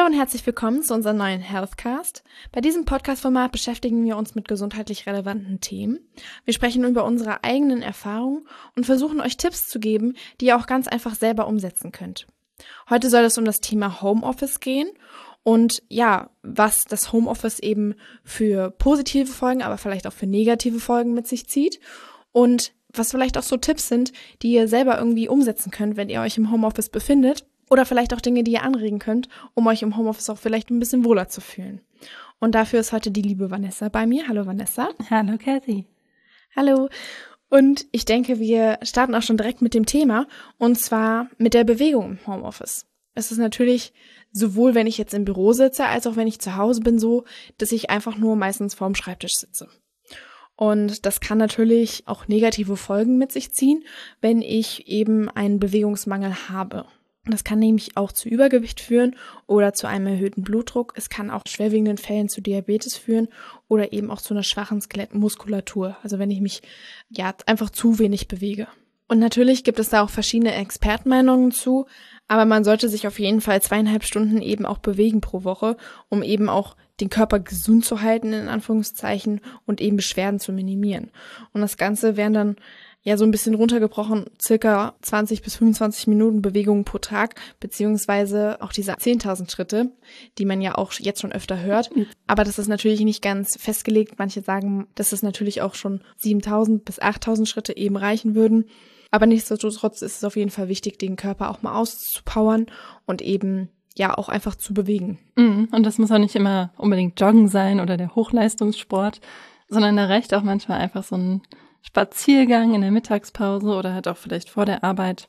Hallo und herzlich willkommen zu unserem neuen Healthcast. Bei diesem Podcast-Format beschäftigen wir uns mit gesundheitlich relevanten Themen. Wir sprechen über unsere eigenen Erfahrungen und versuchen euch Tipps zu geben, die ihr auch ganz einfach selber umsetzen könnt. Heute soll es um das Thema Homeoffice gehen und ja, was das Homeoffice eben für positive Folgen, aber vielleicht auch für negative Folgen mit sich zieht und was vielleicht auch so Tipps sind, die ihr selber irgendwie umsetzen könnt, wenn ihr euch im Homeoffice befindet oder vielleicht auch Dinge, die ihr anregen könnt, um euch im Homeoffice auch vielleicht ein bisschen wohler zu fühlen. Und dafür ist heute die liebe Vanessa bei mir. Hallo Vanessa. Hallo Kathy. Hallo. Und ich denke, wir starten auch schon direkt mit dem Thema und zwar mit der Bewegung im Homeoffice. Es ist natürlich sowohl, wenn ich jetzt im Büro sitze, als auch wenn ich zu Hause bin, so, dass ich einfach nur meistens vorm Schreibtisch sitze. Und das kann natürlich auch negative Folgen mit sich ziehen, wenn ich eben einen Bewegungsmangel habe. Das kann nämlich auch zu Übergewicht führen oder zu einem erhöhten Blutdruck. Es kann auch schwerwiegenden Fällen zu Diabetes führen oder eben auch zu einer schwachen Skelettmuskulatur. Also wenn ich mich ja einfach zu wenig bewege. Und natürlich gibt es da auch verschiedene Expertmeinungen zu, aber man sollte sich auf jeden Fall zweieinhalb Stunden eben auch bewegen pro Woche, um eben auch den Körper gesund zu halten, in Anführungszeichen, und eben Beschwerden zu minimieren. Und das Ganze wären dann ja so ein bisschen runtergebrochen, circa 20 bis 25 Minuten Bewegung pro Tag, beziehungsweise auch diese 10.000 Schritte, die man ja auch jetzt schon öfter hört. Aber das ist natürlich nicht ganz festgelegt. Manche sagen, dass es natürlich auch schon 7.000 bis 8.000 Schritte eben reichen würden. Aber nichtsdestotrotz ist es auf jeden Fall wichtig, den Körper auch mal auszupowern und eben ja auch einfach zu bewegen. Mhm. Und das muss auch nicht immer unbedingt Joggen sein oder der Hochleistungssport, sondern da reicht auch manchmal einfach so ein Spaziergang in der Mittagspause oder halt auch vielleicht vor der Arbeit.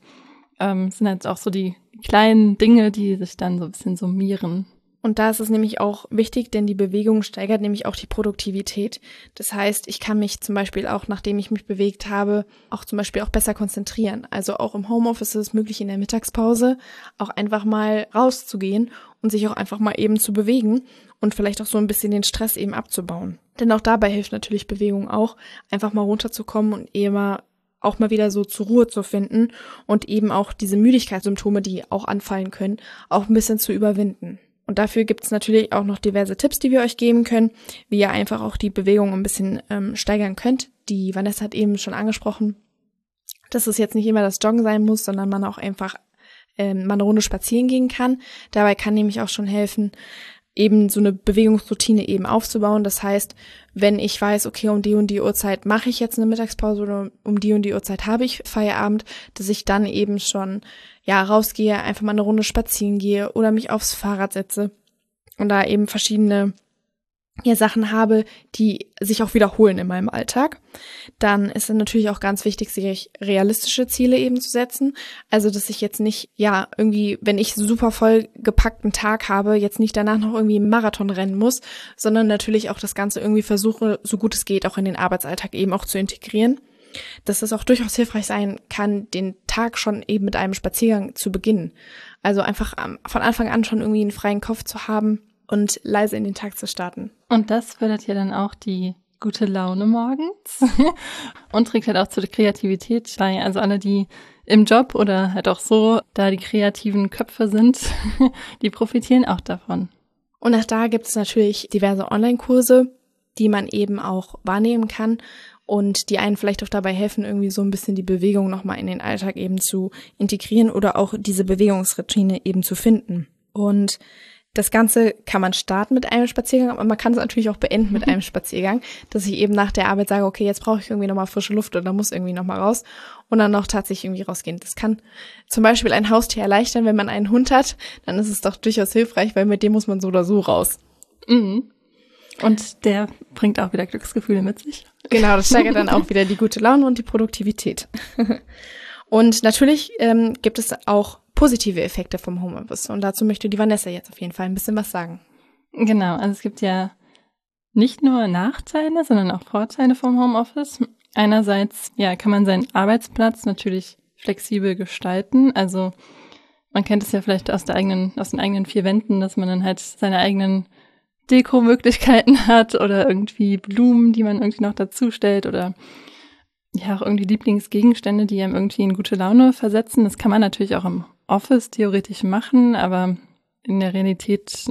Ähm, sind halt auch so die kleinen Dinge, die sich dann so ein bisschen summieren. Und da ist es nämlich auch wichtig, denn die Bewegung steigert nämlich auch die Produktivität. Das heißt, ich kann mich zum Beispiel auch, nachdem ich mich bewegt habe, auch zum Beispiel auch besser konzentrieren. Also auch im Homeoffice ist es möglich, in der Mittagspause auch einfach mal rauszugehen und sich auch einfach mal eben zu bewegen und vielleicht auch so ein bisschen den Stress eben abzubauen. Denn auch dabei hilft natürlich Bewegung auch, einfach mal runterzukommen und eben mal auch mal wieder so zur Ruhe zu finden und eben auch diese Müdigkeitssymptome, die auch anfallen können, auch ein bisschen zu überwinden. Und dafür gibt es natürlich auch noch diverse Tipps, die wir euch geben können, wie ihr einfach auch die Bewegung ein bisschen ähm, steigern könnt. Die Vanessa hat eben schon angesprochen, dass es jetzt nicht immer das Joggen sein muss, sondern man auch einfach ähm, mal eine Runde spazieren gehen kann. Dabei kann nämlich auch schon helfen, eben so eine Bewegungsroutine eben aufzubauen. Das heißt, wenn ich weiß, okay, um die und die Uhrzeit mache ich jetzt eine Mittagspause oder um die und die Uhrzeit habe ich Feierabend, dass ich dann eben schon ja rausgehe, einfach mal eine Runde spazieren gehe oder mich aufs Fahrrad setze und da eben verschiedene ja, Sachen habe, die sich auch wiederholen in meinem Alltag, dann ist es natürlich auch ganz wichtig, sich realistische Ziele eben zu setzen. Also, dass ich jetzt nicht, ja, irgendwie, wenn ich super voll gepackten Tag habe, jetzt nicht danach noch irgendwie einen Marathon rennen muss, sondern natürlich auch das Ganze irgendwie versuche, so gut es geht, auch in den Arbeitsalltag eben auch zu integrieren. Dass es auch durchaus hilfreich sein kann, den Tag schon eben mit einem Spaziergang zu beginnen. Also einfach von Anfang an schon irgendwie einen freien Kopf zu haben und leise in den Tag zu starten. Und das fördert ja dann auch die gute Laune morgens und trägt halt auch zur Kreativität bei. Also alle, die im Job oder halt auch so da die kreativen Köpfe sind, die profitieren auch davon. Und auch da gibt es natürlich diverse Online-Kurse, die man eben auch wahrnehmen kann und die einen vielleicht auch dabei helfen, irgendwie so ein bisschen die Bewegung nochmal in den Alltag eben zu integrieren oder auch diese Bewegungsroutine eben zu finden. Und das Ganze kann man starten mit einem Spaziergang, aber man kann es natürlich auch beenden mit einem Spaziergang, dass ich eben nach der Arbeit sage, okay, jetzt brauche ich irgendwie nochmal frische Luft oder muss irgendwie nochmal raus und dann noch tatsächlich irgendwie rausgehen. Das kann zum Beispiel ein Haustier erleichtern, wenn man einen Hund hat, dann ist es doch durchaus hilfreich, weil mit dem muss man so oder so raus. Mhm. Und der bringt auch wieder Glücksgefühle mit sich. Genau, das steigert dann auch wieder die gute Laune und die Produktivität. und natürlich ähm, gibt es auch positive Effekte vom Homeoffice. Und dazu möchte die Vanessa jetzt auf jeden Fall ein bisschen was sagen. Genau, also es gibt ja nicht nur Nachteile, sondern auch Vorteile vom Homeoffice. Einerseits, ja, kann man seinen Arbeitsplatz natürlich flexibel gestalten. Also man kennt es ja vielleicht aus der eigenen, aus den eigenen vier Wänden, dass man dann halt seine eigenen Deko-Möglichkeiten hat oder irgendwie Blumen, die man irgendwie noch dazu stellt oder ja auch irgendwie Lieblingsgegenstände, die einem irgendwie in gute Laune versetzen. Das kann man natürlich auch im Office theoretisch machen, aber in der Realität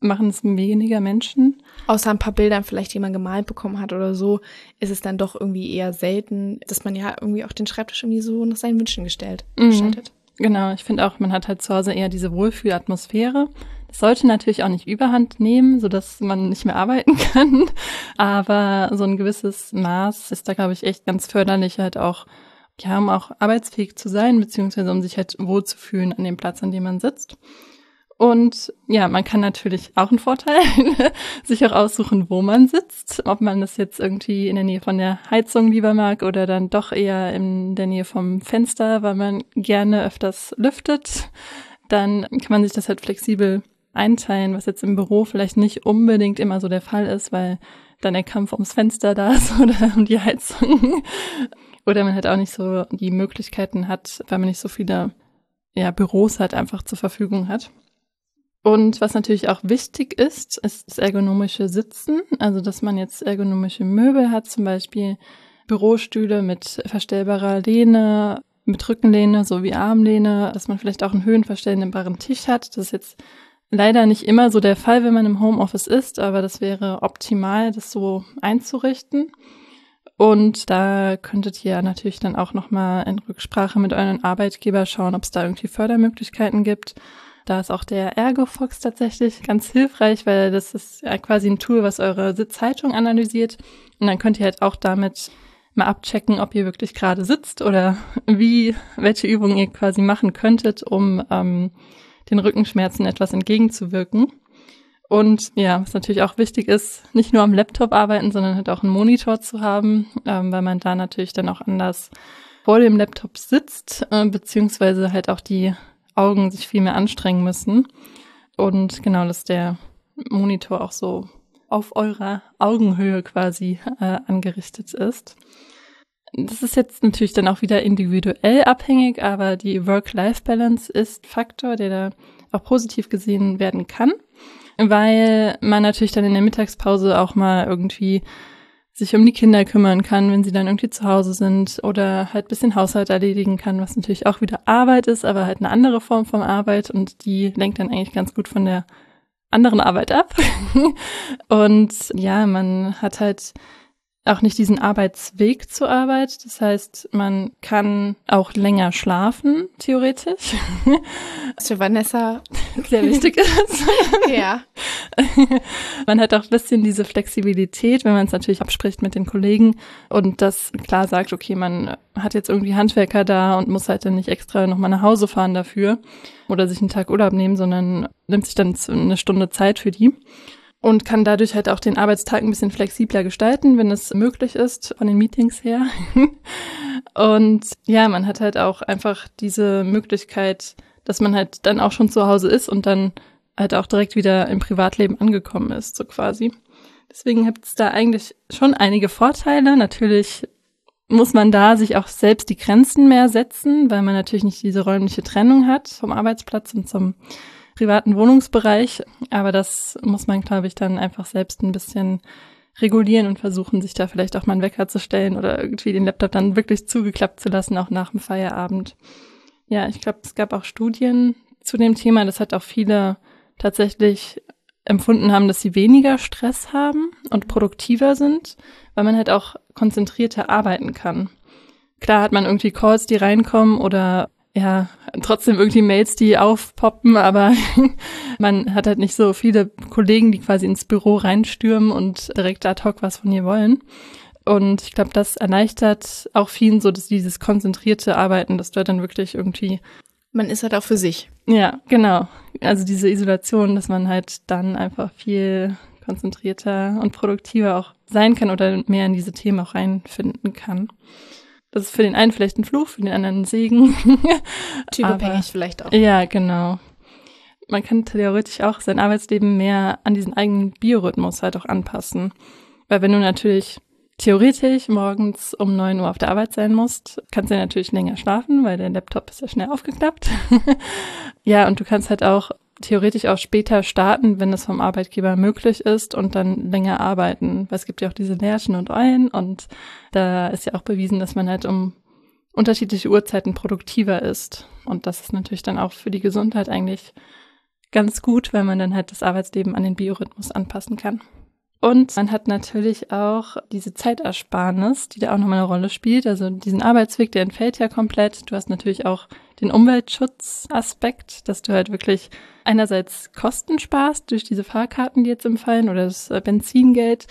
machen es weniger Menschen. Außer ein paar Bildern vielleicht jemand gemalt bekommen hat oder so, ist es dann doch irgendwie eher selten, dass man ja irgendwie auch den Schreibtisch irgendwie so nach seinen Wünschen gestellt, Mhm. gestaltet. Genau, ich finde auch, man hat halt zu Hause eher diese Wohlfühlatmosphäre. Das sollte natürlich auch nicht überhand nehmen, so dass man nicht mehr arbeiten kann. Aber so ein gewisses Maß ist da, glaube ich, echt ganz förderlich, halt auch, ja, um auch arbeitsfähig zu sein, beziehungsweise um sich halt wohlzufühlen an dem Platz, an dem man sitzt. Und ja, man kann natürlich auch einen Vorteil sich auch aussuchen, wo man sitzt. Ob man das jetzt irgendwie in der Nähe von der Heizung lieber mag oder dann doch eher in der Nähe vom Fenster, weil man gerne öfters lüftet. Dann kann man sich das halt flexibel einteilen, was jetzt im Büro vielleicht nicht unbedingt immer so der Fall ist, weil dann der Kampf ums Fenster da ist oder um die Heizung. Oder man halt auch nicht so die Möglichkeiten hat, weil man nicht so viele ja, Büros halt einfach zur Verfügung hat. Und was natürlich auch wichtig ist, ist das ergonomische Sitzen. Also, dass man jetzt ergonomische Möbel hat, zum Beispiel Bürostühle mit verstellbarer Lehne, mit Rückenlehne sowie Armlehne, dass man vielleicht auch einen höhenverstellbaren Tisch hat. Das ist jetzt leider nicht immer so der Fall, wenn man im Homeoffice ist, aber das wäre optimal, das so einzurichten. Und da könntet ihr natürlich dann auch nochmal in Rücksprache mit euren Arbeitgeber schauen, ob es da irgendwie Fördermöglichkeiten gibt. Da ist auch der Ergofox tatsächlich ganz hilfreich, weil das ist ja quasi ein Tool, was eure Sitzhaltung analysiert. Und dann könnt ihr halt auch damit mal abchecken, ob ihr wirklich gerade sitzt oder wie, welche Übungen ihr quasi machen könntet, um ähm, den Rückenschmerzen etwas entgegenzuwirken. Und ja, was natürlich auch wichtig ist, nicht nur am Laptop arbeiten, sondern halt auch einen Monitor zu haben, ähm, weil man da natürlich dann auch anders vor dem Laptop sitzt, äh, beziehungsweise halt auch die Augen sich viel mehr anstrengen müssen. Und genau, dass der Monitor auch so auf eurer Augenhöhe quasi äh, angerichtet ist. Das ist jetzt natürlich dann auch wieder individuell abhängig, aber die Work-Life-Balance ist Faktor, der da auch positiv gesehen werden kann, weil man natürlich dann in der Mittagspause auch mal irgendwie sich um die Kinder kümmern kann, wenn sie dann irgendwie zu Hause sind oder halt bisschen Haushalt erledigen kann, was natürlich auch wieder Arbeit ist, aber halt eine andere Form von Arbeit und die lenkt dann eigentlich ganz gut von der anderen Arbeit ab. und ja, man hat halt auch nicht diesen Arbeitsweg zur Arbeit. Das heißt, man kann auch länger schlafen, theoretisch. Was für Vanessa sehr wichtig ist. ja. man hat auch ein bisschen diese Flexibilität, wenn man es natürlich abspricht mit den Kollegen und das klar sagt, okay, man hat jetzt irgendwie Handwerker da und muss halt dann nicht extra nochmal nach Hause fahren dafür oder sich einen Tag Urlaub nehmen, sondern nimmt sich dann eine Stunde Zeit für die und kann dadurch halt auch den Arbeitstag ein bisschen flexibler gestalten, wenn es möglich ist, von den Meetings her. und ja, man hat halt auch einfach diese Möglichkeit, dass man halt dann auch schon zu Hause ist und dann halt auch direkt wieder im Privatleben angekommen ist, so quasi. Deswegen gibt es da eigentlich schon einige Vorteile. Natürlich muss man da sich auch selbst die Grenzen mehr setzen, weil man natürlich nicht diese räumliche Trennung hat vom Arbeitsplatz und zum privaten Wohnungsbereich. Aber das muss man, glaube ich, dann einfach selbst ein bisschen regulieren und versuchen, sich da vielleicht auch mal einen Wecker zu stellen oder irgendwie den Laptop dann wirklich zugeklappt zu lassen, auch nach dem Feierabend. Ja, ich glaube, es gab auch Studien zu dem Thema. Das hat auch viele tatsächlich empfunden haben, dass sie weniger Stress haben und produktiver sind, weil man halt auch konzentrierter arbeiten kann. Klar hat man irgendwie Calls, die reinkommen oder ja, trotzdem irgendwie Mails, die aufpoppen, aber man hat halt nicht so viele Kollegen, die quasi ins Büro reinstürmen und direkt ad hoc was von ihr wollen. Und ich glaube, das erleichtert auch vielen so, dass dieses konzentrierte Arbeiten, dass du halt dann wirklich irgendwie man ist halt auch für sich. Ja, genau. Also diese Isolation, dass man halt dann einfach viel konzentrierter und produktiver auch sein kann oder mehr in diese Themen auch reinfinden kann. Das ist für den einen vielleicht ein Fluch, für den anderen ein Segen. Typabhängig vielleicht auch. Ja, genau. Man kann theoretisch auch sein Arbeitsleben mehr an diesen eigenen Biorhythmus halt auch anpassen. Weil wenn du natürlich theoretisch morgens um neun Uhr auf der Arbeit sein musst, kannst du ja natürlich länger schlafen, weil der Laptop ist ja schnell aufgeklappt. ja, und du kannst halt auch theoretisch auch später starten, wenn es vom Arbeitgeber möglich ist und dann länger arbeiten. Weil es gibt ja auch diese Lärchen und Eulen und da ist ja auch bewiesen, dass man halt um unterschiedliche Uhrzeiten produktiver ist. Und das ist natürlich dann auch für die Gesundheit eigentlich ganz gut, weil man dann halt das Arbeitsleben an den Biorhythmus anpassen kann. Und man hat natürlich auch diese Zeitersparnis, die da auch nochmal eine Rolle spielt. Also diesen Arbeitsweg, der entfällt ja komplett. Du hast natürlich auch den Umweltschutzaspekt, dass du halt wirklich einerseits Kosten sparst durch diese Fahrkarten, die jetzt empfallen, oder das Benzingeld,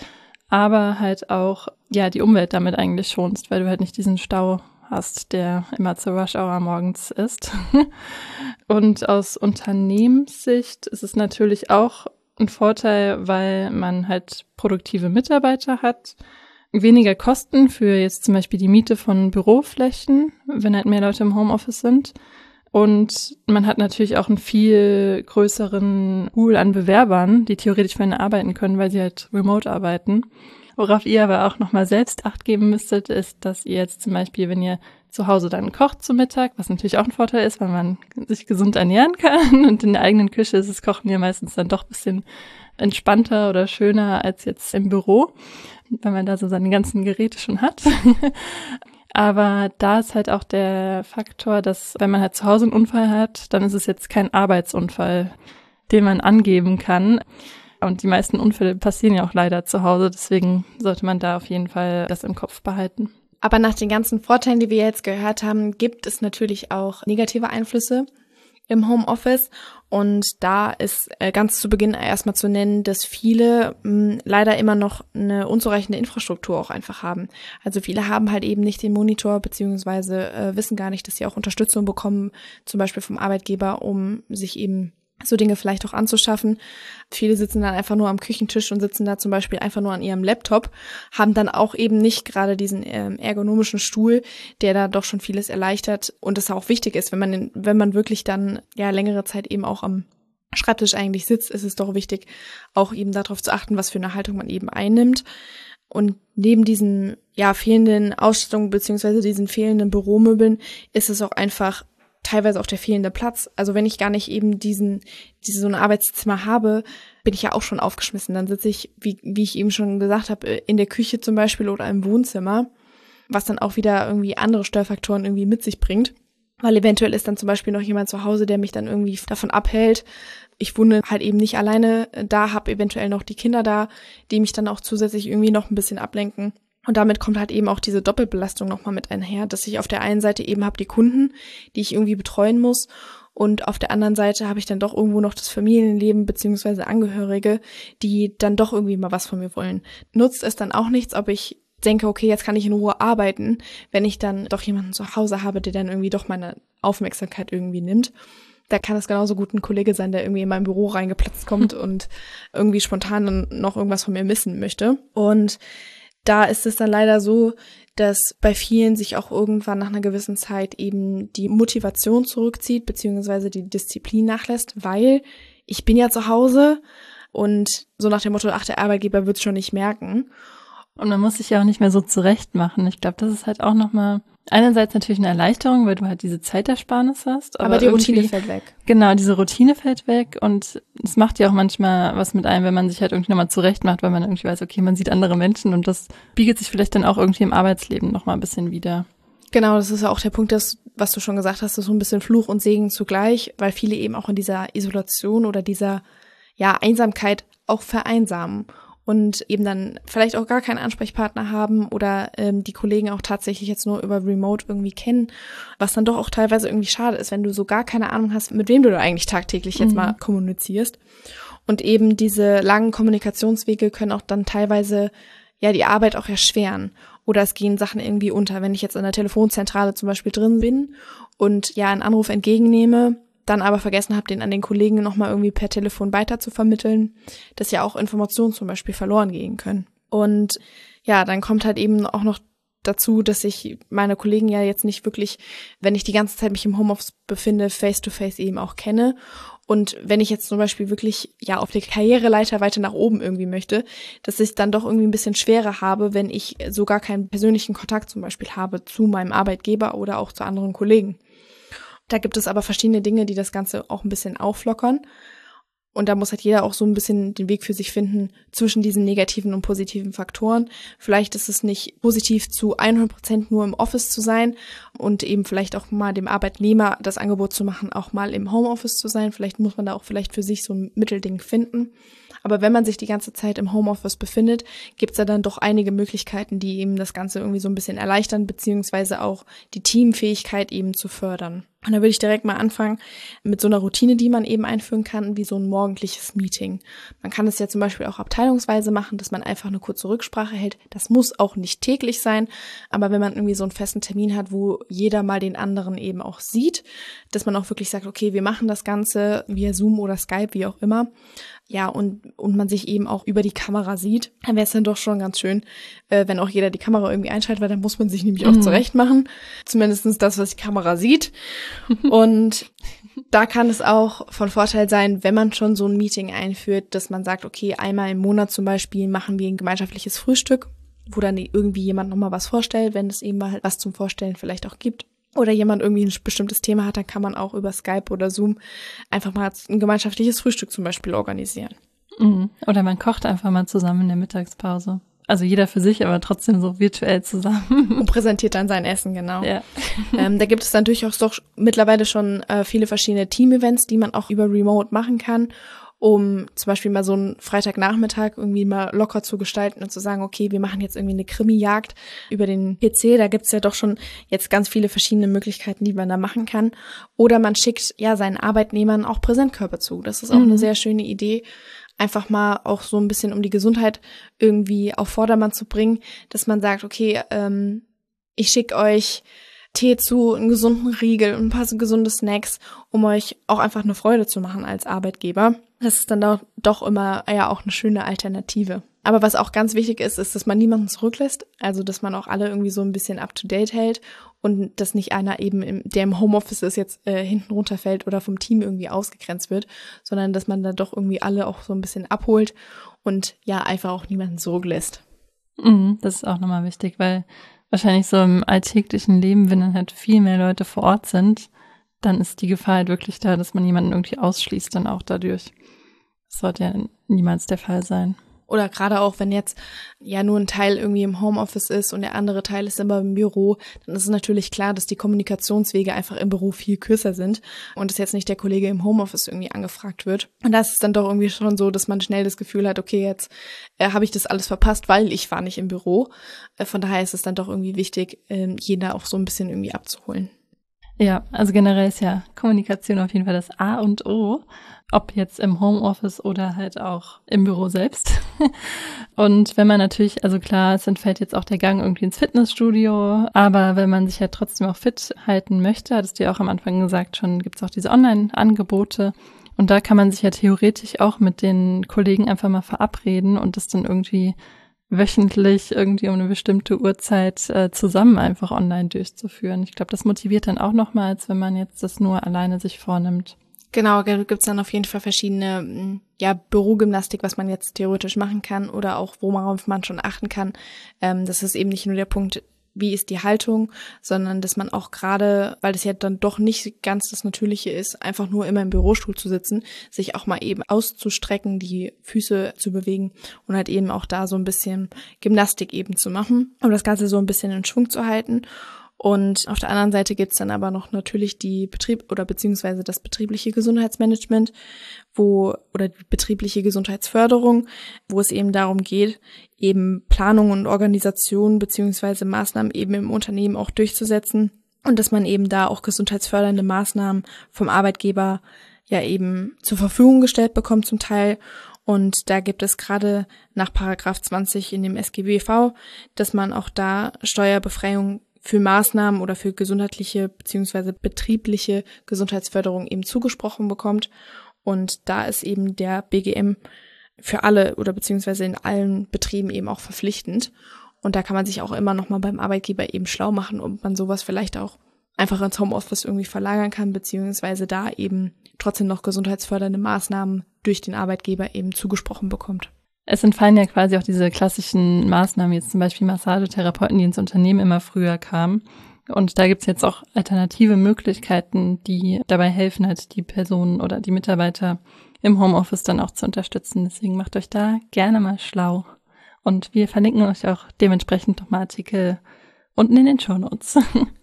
aber halt auch, ja, die Umwelt damit eigentlich schonst, weil du halt nicht diesen Stau hast, der immer zur Rush Hour morgens ist. Und aus Unternehmenssicht ist es natürlich auch ein Vorteil, weil man halt produktive Mitarbeiter hat, weniger Kosten für jetzt zum Beispiel die Miete von Büroflächen, wenn halt mehr Leute im Homeoffice sind. Und man hat natürlich auch einen viel größeren Pool an Bewerbern, die theoretisch für einen arbeiten können, weil sie halt remote arbeiten. Worauf ihr aber auch nochmal selbst Acht geben müsstet, ist, dass ihr jetzt zum Beispiel, wenn ihr zu Hause dann kocht zum Mittag, was natürlich auch ein Vorteil ist, weil man sich gesund ernähren kann und in der eigenen Küche ist das Kochen ja meistens dann doch bisschen entspannter oder schöner als jetzt im Büro, weil man da so seine ganzen Geräte schon hat. Aber da ist halt auch der Faktor, dass wenn man halt zu Hause einen Unfall hat, dann ist es jetzt kein Arbeitsunfall, den man angeben kann. Und die meisten Unfälle passieren ja auch leider zu Hause. Deswegen sollte man da auf jeden Fall das im Kopf behalten. Aber nach den ganzen Vorteilen, die wir jetzt gehört haben, gibt es natürlich auch negative Einflüsse im Homeoffice. Und da ist äh, ganz zu Beginn erstmal zu nennen, dass viele mh, leider immer noch eine unzureichende Infrastruktur auch einfach haben. Also viele haben halt eben nicht den Monitor beziehungsweise äh, wissen gar nicht, dass sie auch Unterstützung bekommen, zum Beispiel vom Arbeitgeber, um sich eben so Dinge vielleicht auch anzuschaffen. Viele sitzen dann einfach nur am Küchentisch und sitzen da zum Beispiel einfach nur an ihrem Laptop, haben dann auch eben nicht gerade diesen ähm, ergonomischen Stuhl, der da doch schon vieles erleichtert und das auch wichtig ist, wenn man, wenn man wirklich dann ja längere Zeit eben auch am Schreibtisch eigentlich sitzt, ist es doch wichtig, auch eben darauf zu achten, was für eine Haltung man eben einnimmt. Und neben diesen ja fehlenden Ausstattungen beziehungsweise diesen fehlenden Büromöbeln ist es auch einfach teilweise auch der fehlende Platz. Also wenn ich gar nicht eben diesen, diese so ein Arbeitszimmer habe, bin ich ja auch schon aufgeschmissen. Dann sitze ich, wie, wie ich eben schon gesagt habe, in der Küche zum Beispiel oder im Wohnzimmer, was dann auch wieder irgendwie andere Störfaktoren irgendwie mit sich bringt. Weil eventuell ist dann zum Beispiel noch jemand zu Hause, der mich dann irgendwie davon abhält. Ich wohne halt eben nicht alleine da, habe eventuell noch die Kinder da, die mich dann auch zusätzlich irgendwie noch ein bisschen ablenken. Und damit kommt halt eben auch diese Doppelbelastung nochmal mit einher, dass ich auf der einen Seite eben habe die Kunden, die ich irgendwie betreuen muss. Und auf der anderen Seite habe ich dann doch irgendwo noch das Familienleben beziehungsweise Angehörige, die dann doch irgendwie mal was von mir wollen. Nutzt es dann auch nichts, ob ich denke, okay, jetzt kann ich in Ruhe arbeiten, wenn ich dann doch jemanden zu Hause habe, der dann irgendwie doch meine Aufmerksamkeit irgendwie nimmt. Da kann es genauso gut ein Kollege sein, der irgendwie in mein Büro reingeplatzt kommt und irgendwie spontan dann noch irgendwas von mir missen möchte. Und da ist es dann leider so, dass bei vielen sich auch irgendwann nach einer gewissen Zeit eben die Motivation zurückzieht, beziehungsweise die Disziplin nachlässt, weil ich bin ja zu Hause und so nach dem Motto, ach, der Arbeitgeber wird es schon nicht merken. Und man muss sich ja auch nicht mehr so zurecht machen. Ich glaube, das ist halt auch nochmal einerseits natürlich eine Erleichterung, weil du halt diese Zeitersparnis hast. Aber, aber die Routine fällt weg. Genau, diese Routine fällt weg und es macht ja auch manchmal was mit einem, wenn man sich halt irgendwie nochmal zurecht macht, weil man irgendwie weiß, okay, man sieht andere Menschen und das biegelt sich vielleicht dann auch irgendwie im Arbeitsleben nochmal ein bisschen wieder. Genau, das ist ja auch der Punkt, dass, was du schon gesagt hast, das ist so ein bisschen Fluch und Segen zugleich, weil viele eben auch in dieser Isolation oder dieser ja, Einsamkeit auch vereinsamen und eben dann vielleicht auch gar keinen Ansprechpartner haben oder ähm, die Kollegen auch tatsächlich jetzt nur über Remote irgendwie kennen, was dann doch auch teilweise irgendwie schade ist, wenn du so gar keine Ahnung hast, mit wem du da eigentlich tagtäglich jetzt mhm. mal kommunizierst. Und eben diese langen Kommunikationswege können auch dann teilweise ja die Arbeit auch erschweren. Oder es gehen Sachen irgendwie unter. Wenn ich jetzt in der Telefonzentrale zum Beispiel drin bin und ja einen Anruf entgegennehme, dann aber vergessen habe, den an den Kollegen nochmal irgendwie per Telefon weiter zu vermitteln, dass ja auch Informationen zum Beispiel verloren gehen können. Und ja, dann kommt halt eben auch noch dazu, dass ich meine Kollegen ja jetzt nicht wirklich, wenn ich die ganze Zeit mich im Homeoffice befinde, face to face eben auch kenne. Und wenn ich jetzt zum Beispiel wirklich ja auf der Karriereleiter weiter nach oben irgendwie möchte, dass ich dann doch irgendwie ein bisschen schwerer habe, wenn ich sogar keinen persönlichen Kontakt zum Beispiel habe zu meinem Arbeitgeber oder auch zu anderen Kollegen. Da gibt es aber verschiedene Dinge, die das Ganze auch ein bisschen auflockern. Und da muss halt jeder auch so ein bisschen den Weg für sich finden zwischen diesen negativen und positiven Faktoren. Vielleicht ist es nicht positiv zu 100 Prozent nur im Office zu sein und eben vielleicht auch mal dem Arbeitnehmer das Angebot zu machen, auch mal im Homeoffice zu sein. Vielleicht muss man da auch vielleicht für sich so ein Mittelding finden. Aber wenn man sich die ganze Zeit im Homeoffice befindet, gibt es da dann doch einige Möglichkeiten, die eben das Ganze irgendwie so ein bisschen erleichtern, beziehungsweise auch die Teamfähigkeit eben zu fördern. Und da würde ich direkt mal anfangen mit so einer Routine, die man eben einführen kann, wie so ein morgendliches Meeting. Man kann es ja zum Beispiel auch abteilungsweise machen, dass man einfach eine kurze Rücksprache hält. Das muss auch nicht täglich sein, aber wenn man irgendwie so einen festen Termin hat, wo jeder mal den anderen eben auch sieht, dass man auch wirklich sagt, okay, wir machen das Ganze via Zoom oder Skype, wie auch immer, ja, und, und man sich eben auch über die Kamera sieht, dann wäre es dann doch schon ganz schön, äh, wenn auch jeder die Kamera irgendwie einschaltet, weil dann muss man sich nämlich auch mhm. zurecht machen. Zumindestens das, was die Kamera sieht. und da kann es auch von Vorteil sein, wenn man schon so ein Meeting einführt, dass man sagt, okay, einmal im Monat zum Beispiel machen wir ein gemeinschaftliches Frühstück, wo dann irgendwie jemand nochmal was vorstellt, wenn es eben mal was zum Vorstellen vielleicht auch gibt oder jemand irgendwie ein bestimmtes Thema hat, dann kann man auch über Skype oder Zoom einfach mal ein gemeinschaftliches Frühstück zum Beispiel organisieren. Mhm. Oder man kocht einfach mal zusammen in der Mittagspause. Also jeder für sich, aber trotzdem so virtuell zusammen. Und präsentiert dann sein Essen, genau. Ja. Ähm, da gibt es dann durchaus doch mittlerweile schon äh, viele verschiedene Team-Events, die man auch über Remote machen kann um zum Beispiel mal so einen Freitagnachmittag irgendwie mal locker zu gestalten und zu sagen, okay, wir machen jetzt irgendwie eine Krimi-Jagd über den PC. Da gibt's ja doch schon jetzt ganz viele verschiedene Möglichkeiten, die man da machen kann. Oder man schickt ja seinen Arbeitnehmern auch Präsentkörper zu. Das ist auch mhm. eine sehr schöne Idee einfach mal auch so ein bisschen um die Gesundheit irgendwie auf Vordermann zu bringen, dass man sagt, okay, ähm, ich schicke euch Tee zu, einen gesunden Riegel und ein paar so gesunde Snacks, um euch auch einfach eine Freude zu machen als Arbeitgeber. Das ist dann doch, doch immer ja auch eine schöne Alternative. Aber was auch ganz wichtig ist, ist, dass man niemanden zurücklässt. Also, dass man auch alle irgendwie so ein bisschen up to date hält und dass nicht einer eben, im, der im Homeoffice ist, jetzt äh, hinten runterfällt oder vom Team irgendwie ausgegrenzt wird, sondern dass man da doch irgendwie alle auch so ein bisschen abholt und ja, einfach auch niemanden zurücklässt. Mhm, das ist auch nochmal wichtig, weil wahrscheinlich so im alltäglichen Leben, wenn dann halt viel mehr Leute vor Ort sind, dann ist die Gefahr halt wirklich da, dass man jemanden irgendwie ausschließt, dann auch dadurch. Das sollte ja niemals der Fall sein. Oder gerade auch, wenn jetzt ja nur ein Teil irgendwie im Homeoffice ist und der andere Teil ist immer im Büro, dann ist es natürlich klar, dass die Kommunikationswege einfach im Büro viel kürzer sind und dass jetzt nicht der Kollege im Homeoffice irgendwie angefragt wird. Und das ist dann doch irgendwie schon so, dass man schnell das Gefühl hat, okay, jetzt äh, habe ich das alles verpasst, weil ich war nicht im Büro. Äh, von daher ist es dann doch irgendwie wichtig, äh, jeder auch so ein bisschen irgendwie abzuholen. Ja, also generell ist ja Kommunikation auf jeden Fall das A und O, ob jetzt im Homeoffice oder halt auch im Büro selbst. und wenn man natürlich, also klar, es entfällt jetzt auch der Gang irgendwie ins Fitnessstudio, aber wenn man sich ja trotzdem auch fit halten möchte, hattest du ja auch am Anfang gesagt, schon gibt's auch diese Online-Angebote. Und da kann man sich ja theoretisch auch mit den Kollegen einfach mal verabreden und das dann irgendwie wöchentlich irgendwie um eine bestimmte Uhrzeit äh, zusammen einfach online durchzuführen. Ich glaube, das motiviert dann auch nochmal, als wenn man jetzt das nur alleine sich vornimmt. Genau, gibt's dann auf jeden Fall verschiedene mm, ja, Bürogymnastik, was man jetzt theoretisch machen kann oder auch worauf man schon achten kann. Ähm, das ist eben nicht nur der Punkt, wie ist die Haltung, sondern dass man auch gerade, weil das ja dann doch nicht ganz das Natürliche ist, einfach nur immer im Bürostuhl zu sitzen, sich auch mal eben auszustrecken, die Füße zu bewegen und halt eben auch da so ein bisschen Gymnastik eben zu machen, um das Ganze so ein bisschen in Schwung zu halten. Und auf der anderen Seite gibt's dann aber noch natürlich die Betrieb oder beziehungsweise das betriebliche Gesundheitsmanagement, wo oder die betriebliche Gesundheitsförderung, wo es eben darum geht, eben Planung und Organisation beziehungsweise Maßnahmen eben im Unternehmen auch durchzusetzen. Und dass man eben da auch gesundheitsfördernde Maßnahmen vom Arbeitgeber ja eben zur Verfügung gestellt bekommt zum Teil. Und da gibt es gerade nach Paragraph 20 in dem SGBV, dass man auch da Steuerbefreiung für Maßnahmen oder für gesundheitliche beziehungsweise betriebliche Gesundheitsförderung eben zugesprochen bekommt. Und da ist eben der BGM für alle oder beziehungsweise in allen Betrieben eben auch verpflichtend. Und da kann man sich auch immer noch mal beim Arbeitgeber eben schlau machen, ob man sowas vielleicht auch einfach ins Homeoffice irgendwie verlagern kann, beziehungsweise da eben trotzdem noch gesundheitsfördernde Maßnahmen durch den Arbeitgeber eben zugesprochen bekommt. Es entfallen ja quasi auch diese klassischen Maßnahmen, jetzt zum Beispiel Massagetherapeuten, die ins Unternehmen immer früher kamen. Und da gibt's jetzt auch alternative Möglichkeiten, die dabei helfen, halt die Personen oder die Mitarbeiter im Homeoffice dann auch zu unterstützen. Deswegen macht euch da gerne mal schlau. Und wir verlinken euch auch dementsprechend nochmal Artikel unten in den Show Notes.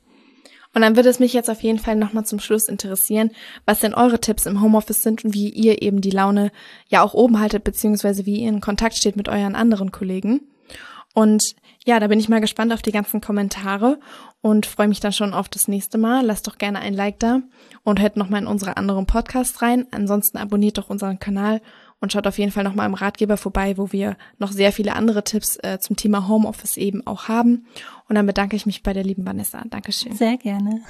Und dann würde es mich jetzt auf jeden Fall nochmal zum Schluss interessieren, was denn eure Tipps im Homeoffice sind und wie ihr eben die Laune ja auch oben haltet, beziehungsweise wie ihr in Kontakt steht mit euren anderen Kollegen. Und ja, da bin ich mal gespannt auf die ganzen Kommentare und freue mich dann schon auf das nächste Mal. Lasst doch gerne ein Like da und hört nochmal in unsere anderen Podcasts rein. Ansonsten abonniert doch unseren Kanal und schaut auf jeden Fall nochmal im Ratgeber vorbei, wo wir noch sehr viele andere Tipps äh, zum Thema Homeoffice eben auch haben. Und dann bedanke ich mich bei der lieben Vanessa. Dankeschön. Sehr gerne.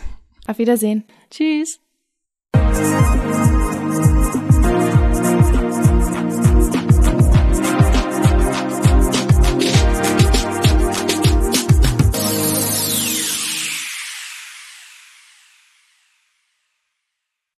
Auf Wiedersehen. Tschüss.